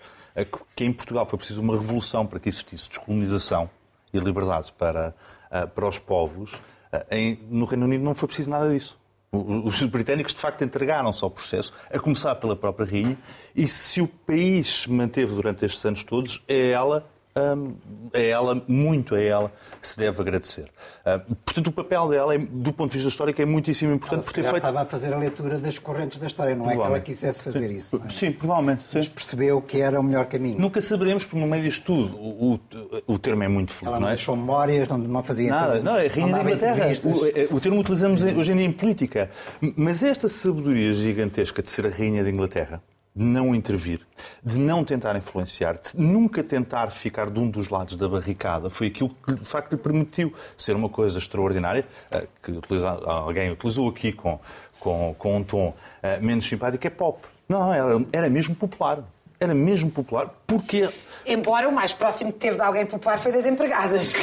que em Portugal foi preciso uma revolução para que existisse descolonização e liberdade para, eh, para os povos, eh, no Reino Unido não foi preciso nada disso. Os britânicos, de facto, entregaram-se ao processo, a começar pela própria rainha, e se o país manteve durante estes anos todos, é ela é ela, muito a ela, se deve agradecer. portanto, o papel dela, é, do ponto de vista histórico, é muitíssimo importante. Ela, por ter feito... estava a fazer a leitura das correntes da história, não é que ela quisesse fazer isso. É? Sim, provavelmente. Sim. Mas percebeu que era o melhor caminho. Nunca saberemos, porque no meio disto tudo, o, o, o termo é muito fluido. Ela não, não é? deixou memórias, não, não fazia Nada, não, é Rainha da Inglaterra. O, o termo utilizamos hoje em dia em política. Mas esta sabedoria gigantesca de ser a Rainha da Inglaterra, de não intervir, de não tentar influenciar, de nunca tentar ficar de um dos lados da barricada, foi aquilo que de facto lhe permitiu ser uma coisa extraordinária, eh, que alguém utilizou aqui com, com, com um tom eh, menos simpático, é pop. Não, era, era mesmo popular. Era mesmo popular porque Embora o mais próximo que teve de alguém popular foi das empregadas.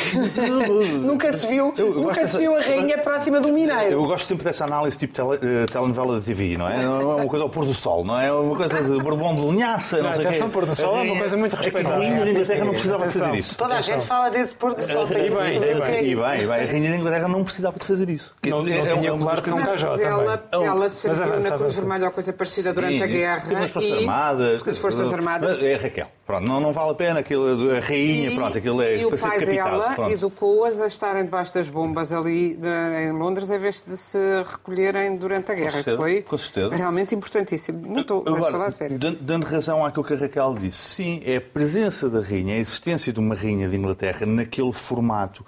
<laughs> nunca se viu, eu, eu nunca se dessa... viu a rainha próxima do mineiro. Eu gosto sempre dessa análise tipo tele, uh, telenovela da TV, não é? Não é uma coisa ao pôr do sol, não é? Uma coisa de Bourbon de linhaça, não, não sei o quê. pôr do sol é uma coisa muito respeitável. A rainha da Inglaterra não precisava de fazer isso. Toda a gente fala desse pôr do sol. E bem, e bem, a rainha da Inglaterra não precisava de fazer isso. Não, não é, tinha colar de São Cajó também. Ela serviu na Cruz Vermelha ou coisa parecida durante a guerra. Nas Forças Armadas. As Forças Armadas. É Raquel. Pronto, não, não vale a pena aquilo a rainha, e, pronto, aquilo é e para o pai dela educou-as a estarem debaixo das bombas ali em Londres em vez de se recolherem durante a guerra. Isso foi com certeza. realmente importantíssimo. Muito, Agora, falar sério. Dando razão àquilo que a Raquel disse, sim, é a presença da rainha, a existência de uma rainha de Inglaterra naquele formato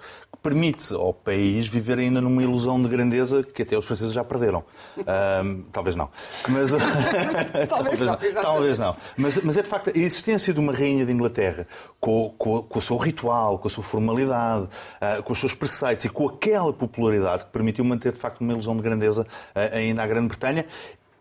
permite ao país viver ainda numa ilusão de grandeza que até os franceses já perderam. Um, talvez não. Mas, <laughs> talvez, não, talvez não. Mas, mas, é de facto a existência de uma rainha de Inglaterra com, com, com o seu ritual, com a sua formalidade, uh, com os seus preceitos e com aquela popularidade que permitiu manter de facto uma ilusão de grandeza uh, ainda à Grã-Bretanha.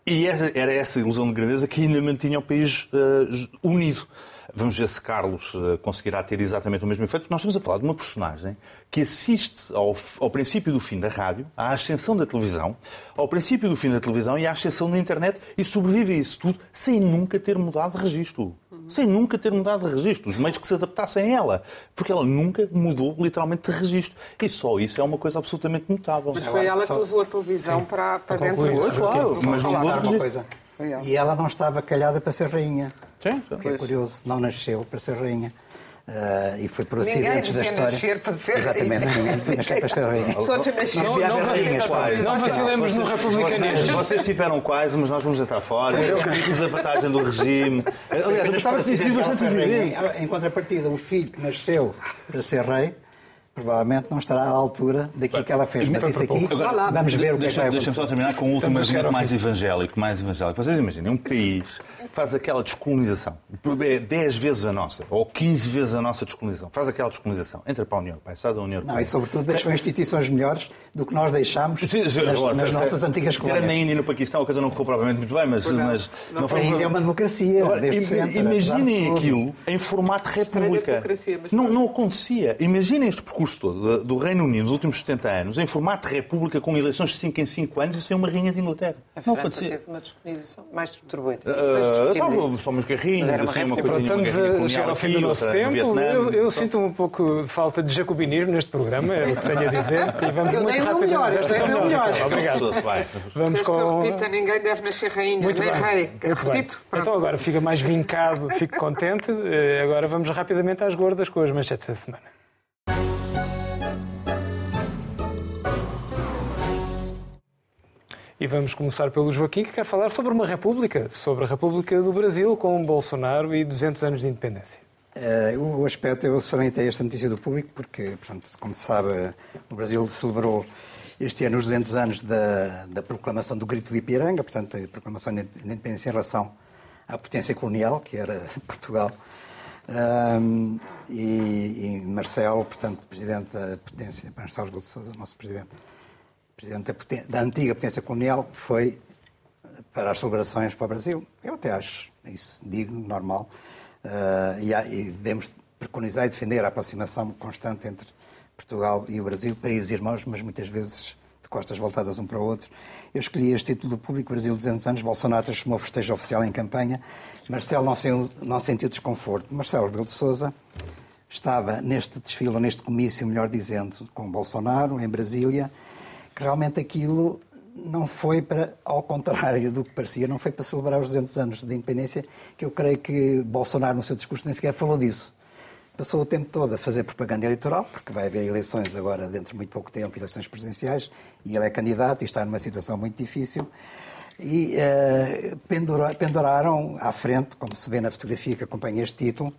E era essa ilusão de grandeza que ainda mantinha o país uh, unido. Vamos ver se Carlos eh, conseguirá ter exatamente o mesmo efeito. Nós estamos a falar de uma personagem que assiste ao, ao princípio do fim da rádio, à ascensão da televisão, ao princípio do fim da televisão e à ascensão da internet e sobrevive a isso tudo sem nunca ter mudado de registro. Sem nunca ter mudado de registro. Os meios que se adaptassem a ela. Porque ela nunca mudou literalmente de registro. E só isso é uma coisa absolutamente notável. Mas foi ela que levou a televisão para, para dentro. Foi, claro. Mas não mudou de registro. E ela não estava calhada para ser rainha. Sim, que é curioso, não nasceu para ser rainha. Uh, e foi por acidentes da história. Nascer para ser Exatamente, ninguém podia nascer para ser rainha. Todos nasceram. Não, não, não, não vacilemos no republicanismo. Vocês tiveram quase, mas nós vamos jantar fora. Acredito a vantagem do regime. Aliás, eu estava a bastante evidente. Em contrapartida, o filho que nasceu para ser rei provavelmente não estará à altura daquilo que ela fez. Mas isso aqui, Agora, vamos ver o que é que vai Deixa-me só terminar com um último a argumento mais evangélico, mais evangélico. Vocês imaginem, um país faz aquela descolonização, é 10 vezes a nossa, ou 15 vezes a nossa descolonização, faz aquela descolonização, entra para a União Europeia, sai da União Europeia. Não, e sobretudo deixou instituições melhores do que nós deixámos Sim, sim, nas, nossas antigas Tirando na colónias. Índia e no Paquistão, a coisa não correu propriamente muito bem, mas, mas não foi Ainda é uma democracia, Imaginem aquilo em formato república. Não, não acontecia. Imaginem este percurso todo do- Reino Unido nos últimos 70 anos, em formato república, com eleições de 5 em 5 anos e sem uma rainha de Inglaterra. A Não França teve uma descolonização mais turbulenta. Garrinhas, Mas era uma assim, uma uma Estamos a chegar ao fim do nosso tempo. Vietnã. Eu, eu sinto um pouco de falta de jacobinismo neste programa, é o que tenho a dizer. E vamos Eu muito dei o meu rapidamente. melhor, eu dei o meu melhor. Obrigado. Vamos Queres que eu com. repita? Ninguém deve nascer rainha, Muito nem bem. rei. Repito. Pronto. Então agora fica mais vincado, fico contente. Eh, Agora vamos rapidamente às gordas com as manchetes da semana. E vamos começar pelo Joaquim, que quer falar sobre uma república, sobre a República do Brasil, com Bolsonaro e 200 anos de independência. Eh, o aspecto, eu salientei esta notícia do público porque, portanto, como se sabe, o Brasil celebrou este ano os 200 anos da, da proclamação do Grito de Ipiranga, portanto, a proclamação da independência em relação à potência colonial, que era <laughs> Portugal. Ahm, e, e Marcelo, portanto, presidente da potência, Marcelo Rebelo de Sousa, nosso presidente, presidente da, da antiga potência colonial, foi para as celebrações para o Brasil. Eu até acho isso digno, normal. Ah, e, e devemos preconizar e defender a aproximação constante entre Portugal e o Brasil, países irmãos, mas muitas vezes de costas voltadas um para o outro. Eu escolhi este título do público, Brasil 200 anos, Bolsonaro transformou festejo oficial em campanha. Marcelo não, não sentiu desconforto. Marcelo Rebelo de Sousa estava neste desfile, ou neste comício, melhor dizendo, com Bolsonaro, em Brasília, que realmente aquilo não foi para, ao contrário do que parecia, não foi para celebrar os 200 anos de independência, que eu creio que Bolsonaro, no seu discurso, nem sequer falou disso. Passou o tempo todo a fazer propaganda eleitoral, porque vai haver eleições agora dentro de muito pouco tempo, eleições presidenciais, e ele é candidato e está numa situação muito difícil. E eh, pendura- penduraram à frente, como se vê na fotografia que acompanha este título,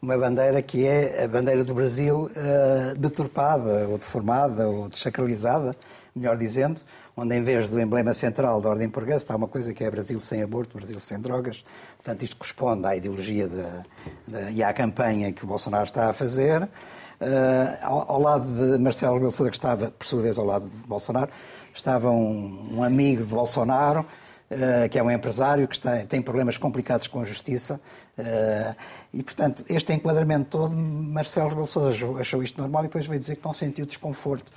uma bandeira que é a bandeira do Brasil eh, deturpada, ou deformada, ou desacralizada, melhor dizendo, onde em vez do emblema central da ordem portuguesa está uma coisa que é Brasil sem aborto, Brasil sem drogas. Portanto, isto corresponde à ideologia da- da- e à campanha que o Bolsonaro está a fazer. Eh, ao, ao lado de Marcelo Rebelo de Sousa, que estava, por sua vez, ao lado de Bolsonaro, estava um, um amigo de Bolsonaro, eh, que é um empresário que está- tem problemas complicados com a justiça. eh, e, portanto, este enquadramento todo, Marcelo Rebelo de Sousa achou isto normal e depois veio dizer que não sentiu desconforto.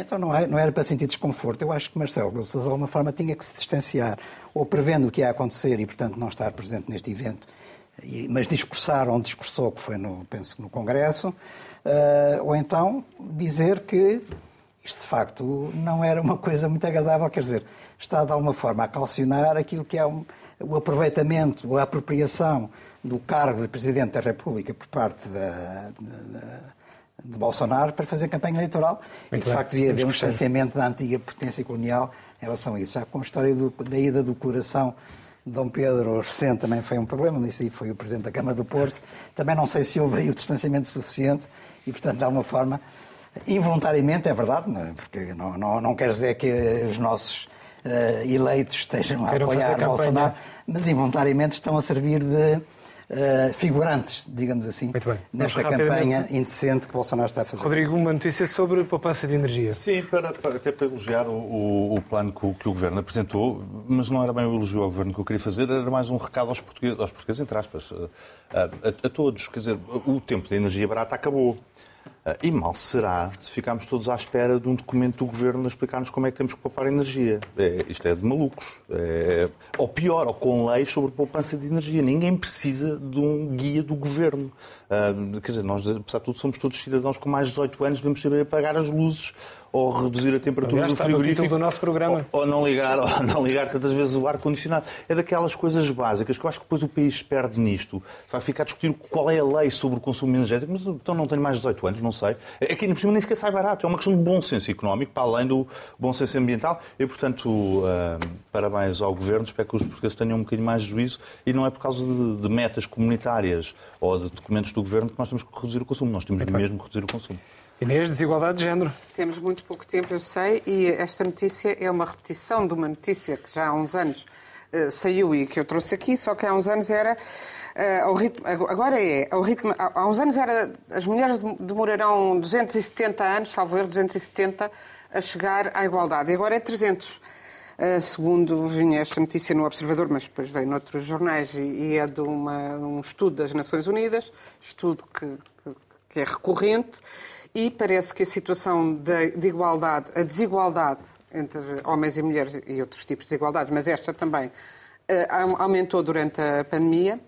Então não, é, não era para sentir desconforto. Eu acho que Marcelo Rebelo de alguma forma, tinha que se distanciar, ou prevendo o que ia acontecer e, portanto, não estar presente neste evento, mas discursar onde discursou, que foi, no, penso no Congresso, eh, ou então dizer que isto, de facto, não era uma coisa muito agradável, quer dizer, está, de alguma forma, a calcionar aquilo que é um- o aproveitamento, a apropriação do cargo de Presidente da República por parte da- da- de Bolsonaro para fazer campanha eleitoral. e, Muito de bem. facto, devia haver um distanciamento da antiga potência colonial em relação a isso. Já com a história do- da ida do coração de Dom Pedro 60 também foi um problema, mas isso aí foi o Presidente da Câmara do Porto. Também não sei se houve aí o distanciamento suficiente e, portanto, de alguma forma, involuntariamente, é verdade, é? porque não, não, não quer dizer que os nossos eh, eleitos estejam a apoiar. Bolsonaro, mas involuntariamente estão a servir de eh, figurantes, digamos assim, nesta campanha indecente que Bolsonaro está a fazer. Rodrigo, uma notícia sobre poupança de energia. Sim, para, para- até para elogiar o, o- o plano que o, que o Governo apresentou, mas não era bem o elogio ao Governo que eu queria fazer, era mais um recado aos portugueses, aos portugueses entre aspas, a, a- a todos. Quer dizer, o tempo da energia barata acabou. Ah, E mal será se ficarmos todos à espera de um documento do Governo a explicar-nos como é que temos que poupar energia. É, isto é de malucos. É, ou pior, ou com leis sobre poupança de energia. Ninguém precisa de um guia do Governo. Ah, quer dizer, nós, apesar de tudo, somos todos cidadãos com mais de 18 anos, devemos saber apagar as luzes ou reduzir a temperatura Aliás, do frigorífico. do nosso programa. Ou, ou não ligar, <laughs> ou não ligar tantas vezes o ar-condicionado. É daquelas coisas básicas que eu acho que depois o país perde nisto. Vai ficar a discutir qual é a lei sobre o consumo energético, mas então não tenho mais de 18 anos, não sei. É que ainda por cima nem sequer sai barato. É uma questão de bom senso económico, para além do bom senso ambiental. E, portanto, uh, parabéns ao Governo. Espero que os portugueses tenham um bocadinho mais de juízo. E não é por causa de, de metas comunitárias ou de documentos do Governo que nós temos que reduzir o consumo. Nós temos mesmo que reduzir o consumo. Inês, desigualdade de género. Temos muito pouco tempo, eu sei, e esta notícia é uma repetição de uma notícia que já há uns anos uh, saiu e que eu trouxe aqui, só que há uns anos era. Uh, ao ritmo, agora é, ao ritmo, há, há uns anos era. As mulheres demorarão 270 anos, salvo erro, 270, a chegar à igualdade. E agora é 300. Uh, segundo vinha esta notícia no Observador, mas depois veio noutros jornais e, e é de uma, um estudo das Nações Unidas, estudo que, que, que é recorrente e parece que a situação de, de, igualdade, a desigualdade entre homens e mulheres e outros tipos de desigualdades, mas esta também, uh, aumentou durante a pandemia.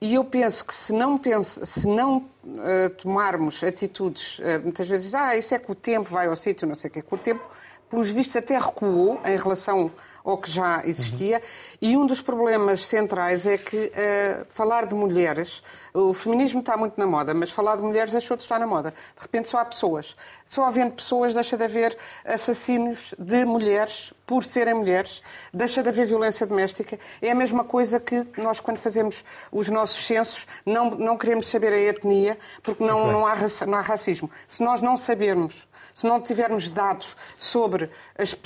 E eu penso que se não, penso, se não uh, tomarmos atitudes, uh, muitas vezes, ah, isso é que o tempo vai ao sítio, não sei o que, que o tempo, pelos vistos, até recuou em relação ou que já existia. Uhum. E um dos problemas centrais é que uh, falar de mulheres, o feminismo está muito na moda, mas falar de mulheres deixou de estar na moda. De repente só há pessoas. Só havendo pessoas, deixa de haver assassinos de mulheres por serem mulheres, deixa de haver violência doméstica. É a mesma coisa que nós, quando fazemos os nossos censos, não, não queremos saber a etnia, porque não, não, há, não há racismo. Se nós não sabermos se não tivermos dados sobre as,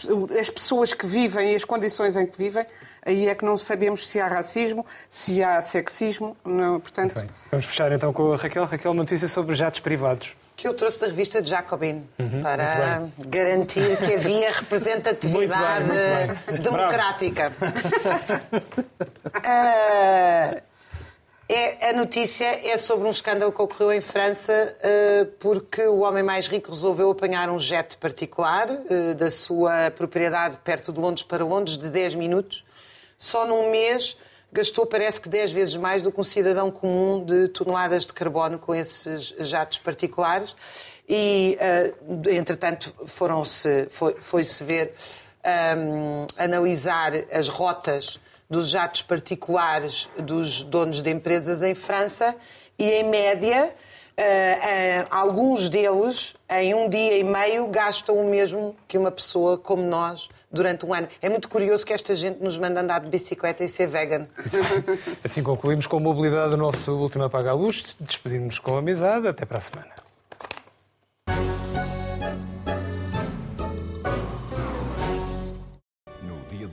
as pessoas que vivem e as condições em que vivem, aí é que não sabemos se há racismo, se há sexismo. Não, portanto... Vamos fechar então com a Raquel. Raquel, notícia sobre jatos privados. Que eu trouxe da revista Jacobin uhum, para garantir que havia representatividade muito bem, muito bem. democrática. uh, <laughs> É, a notícia é sobre um escândalo que ocorreu em França uh, porque o homem mais rico resolveu apanhar um jet particular uh, da sua propriedade perto de Londres para Londres de 10 minutos. Só num mês gastou, parece que 10 vezes mais do que um cidadão comum de toneladas de carbono com esses jatos particulares. E, uh, entretanto, foram-se, foi-se ver, um, analisar as rotas dos jatos particulares dos donos de empresas em França e, em média, Uh, uh, alguns deles, em um dia e meio, gastam o mesmo que uma pessoa como nós durante um ano. É muito curioso que esta gente nos manda andar de bicicleta e ser vegan. Assim concluímos com a mobilidade do nosso último Apaga a Luz. Despedimos com amizade. Até para a semana.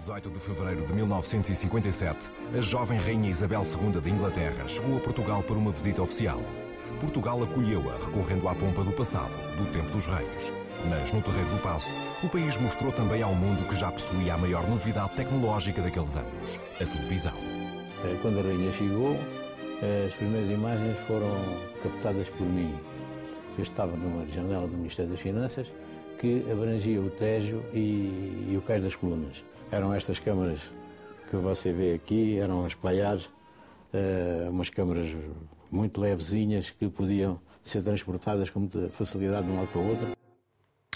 18 de fevereiro de 1957, a jovem Rainha Isabel II de Inglaterra chegou a Portugal para uma visita oficial. Portugal acolheu-a, recorrendo à pompa do passado, do tempo dos reis. Mas no Terreiro do Passo, o país mostrou também ao mundo que já possuía a maior novidade tecnológica daqueles anos: a televisão. Eh, quando a Rainha chegou, eh, as primeiras imagens foram captadas por mim. Eu estava numa janela do Ministério das Finanças que abrangia o Tejo e, e o Cais das Colunas. Eram estas câmaras que você vê aqui, eram espalhadas, uh, umas câmaras muito levezinhas que podiam ser transportadas com muita facilidade de um lado para o outro.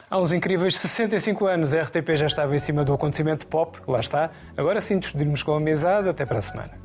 Há uns incríveis 65 anos, a RTP já estava em cima do acontecimento pop, lá está. Agora sim, despedirmos com a amizade. Até para a semana.